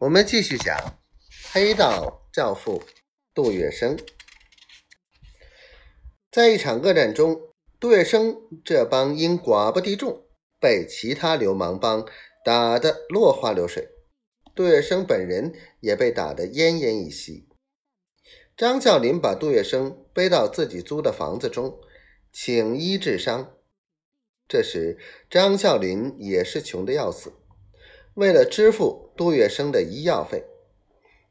我们继续讲黑道教父杜月笙。在一场恶战中，杜月笙这帮因寡不敌众，被其他流氓帮打得落花流水。杜月笙本人也被打得奄奄一息。张啸林把杜月笙背到自己租的房子中，请医治伤。这时，张啸林也是穷得要死。为了支付杜月笙的医药费，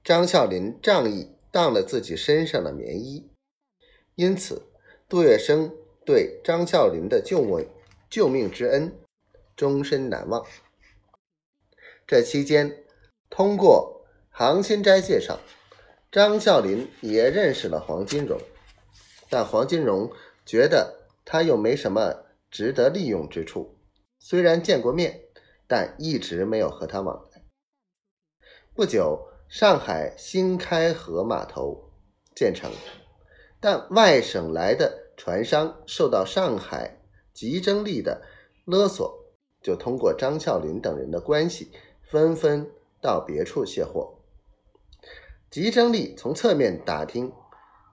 张啸林仗义当了自己身上的棉衣。因此，杜月笙对张啸林的救命救命之恩终身难忘。这期间，通过杭新斋介绍，张啸林也认识了黄金荣，但黄金荣觉得他又没什么值得利用之处，虽然见过面。但一直没有和他往来。不久，上海新开河码头建成，但外省来的船商受到上海吉征利的勒索，就通过张啸林等人的关系，纷纷到别处卸货。吉征利从侧面打听，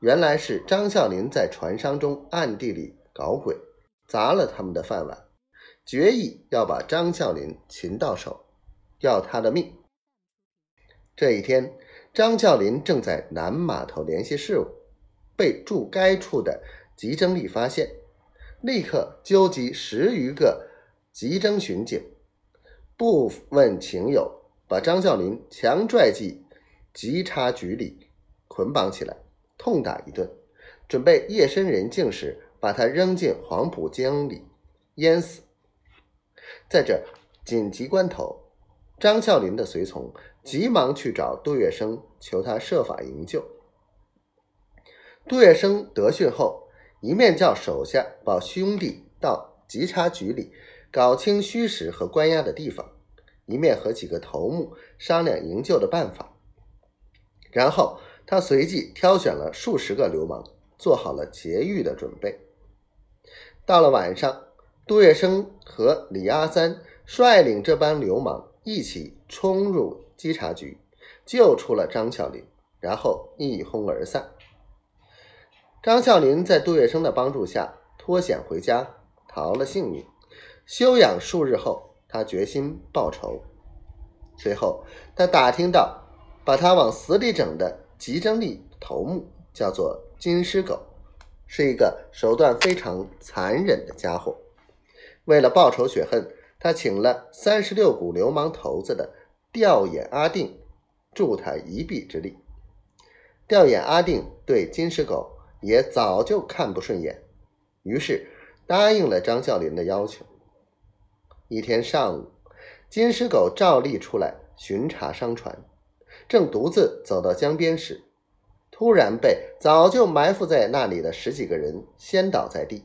原来是张啸林在船商中暗地里搞鬼，砸了他们的饭碗。决意要把张啸林擒到手，要他的命。这一天，张啸林正在南码头联系事务，被驻该处的吉征利发现，立刻纠集十余个吉征巡警，不问情由，把张啸林强拽进稽查局里，捆绑起来，痛打一顿，准备夜深人静时把他扔进黄浦江里淹死。在这紧急关头，张啸林的随从急忙去找杜月笙，求他设法营救。杜月笙得讯后，一面叫手下保兄弟到稽查局里搞清虚实和关押的地方，一面和几个头目商量营救的办法。然后他随即挑选了数十个流氓，做好了劫狱的准备。到了晚上。杜月笙和李阿三率领这帮流氓一起冲入稽查局，救出了张啸林，然后一哄而散。张啸林在杜月笙的帮助下脱险回家，逃了性命。休养数日后，他决心报仇。随后，他打听到把他往死里整的吉征利头目叫做金狮狗，是一个手段非常残忍的家伙。为了报仇雪恨，他请了三十六股流氓头子的吊眼阿定助他一臂之力。吊眼阿定对金狮狗也早就看不顺眼，于是答应了张啸林的要求。一天上午，金狮狗照例出来巡查商船，正独自走到江边时，突然被早就埋伏在那里的十几个人掀倒在地，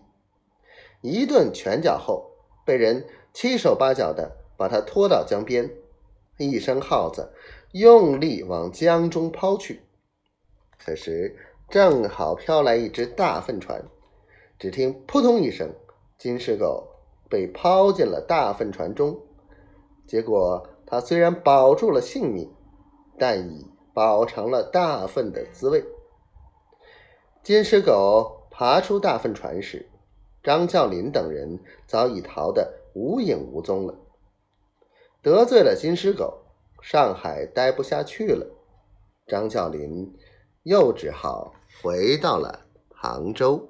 一顿拳脚后。被人七手八脚的把他拖到江边，一声号子，用力往江中抛去。此时正好飘来一只大粪船，只听扑通一声，金狮狗被抛进了大粪船中。结果他虽然保住了性命，但已饱尝了大粪的滋味。金狮狗爬出大粪船时。张啸林等人早已逃得无影无踪了。得罪了金狮狗，上海待不下去了。张啸林又只好回到了杭州。